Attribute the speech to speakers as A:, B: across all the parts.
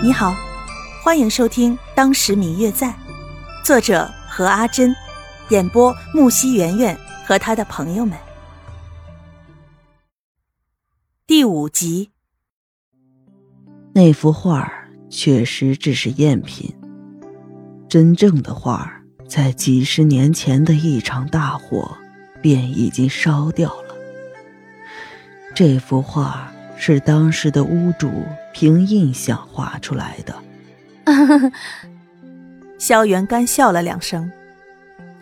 A: 你好，欢迎收听《当时明月在》，作者何阿珍，演播木西圆圆和他的朋友们。第五集，
B: 那幅画确实只是赝品，真正的画在几十年前的一场大火便已经烧掉了。这幅画。是当时的屋主凭印象画出来的。
A: 萧元干笑了两声：“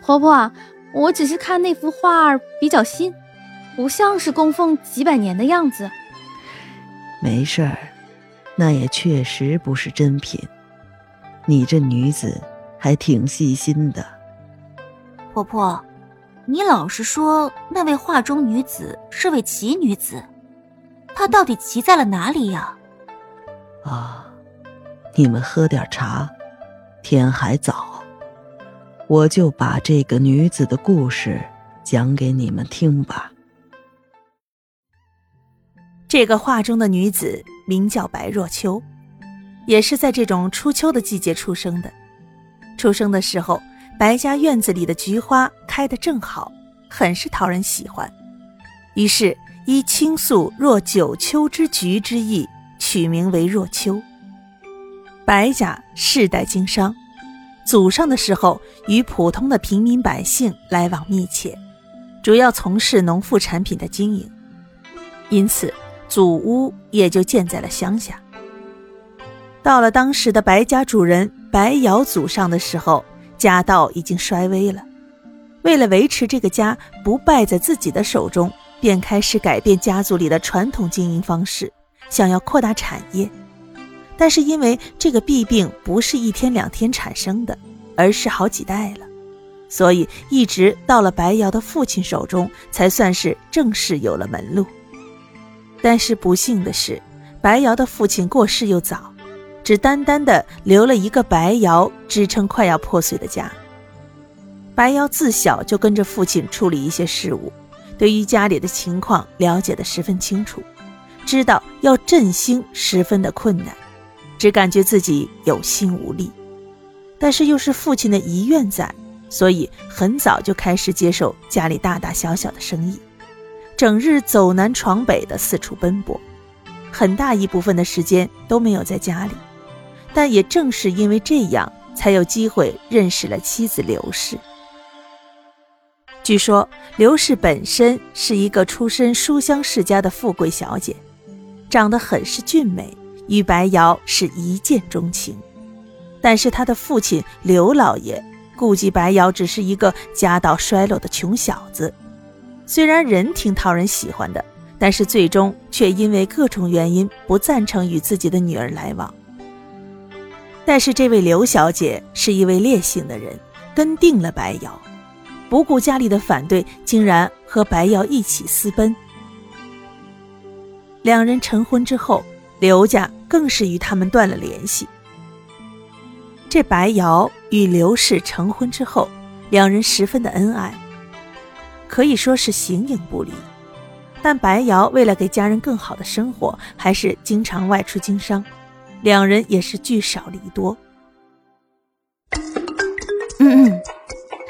C: 婆婆，我只是看那幅画比较新，不像是供奉几百年的样子。”
B: 没事儿，那也确实不是真品。你这女子还挺细心的。
D: 婆婆，你老是说那位画中女子是位奇女子。他到底骑在了哪里呀？
B: 啊，你们喝点茶，天还早，我就把这个女子的故事讲给你们听吧。
A: 这个画中的女子名叫白若秋，也是在这种初秋的季节出生的。出生的时候，白家院子里的菊花开得正好，很是讨人喜欢，于是。依倾诉若九秋之菊之意，取名为若秋。白家世代经商，祖上的时候与普通的平民百姓来往密切，主要从事农副产品的经营，因此祖屋也就建在了乡下。到了当时的白家主人白瑶祖上的时候，家道已经衰微了，为了维持这个家不败在自己的手中。便开始改变家族里的传统经营方式，想要扩大产业。但是因为这个弊病不是一天两天产生的，而是好几代了，所以一直到了白瑶的父亲手中，才算是正式有了门路。但是不幸的是，白瑶的父亲过世又早，只单单的留了一个白瑶支撑快要破碎的家。白瑶自小就跟着父亲处理一些事务。对于家里的情况了解的十分清楚，知道要振兴十分的困难，只感觉自己有心无力。但是又是父亲的遗愿在，所以很早就开始接受家里大大小小的生意，整日走南闯北的四处奔波，很大一部分的时间都没有在家里。但也正是因为这样，才有机会认识了妻子刘氏。据说刘氏本身是一个出身书香世家的富贵小姐，长得很是俊美，与白瑶是一见钟情。但是她的父亲刘老爷顾忌白瑶只是一个家道衰落的穷小子，虽然人挺讨人喜欢的，但是最终却因为各种原因不赞成与自己的女儿来往。但是这位刘小姐是一位烈性的人，跟定了白瑶。不顾家里的反对，竟然和白瑶一起私奔。两人成婚之后，刘家更是与他们断了联系。这白瑶与刘氏成婚之后，两人十分的恩爱，可以说是形影不离。但白瑶为了给家人更好的生活，还是经常外出经商，两人也是聚少离多。嗯嗯。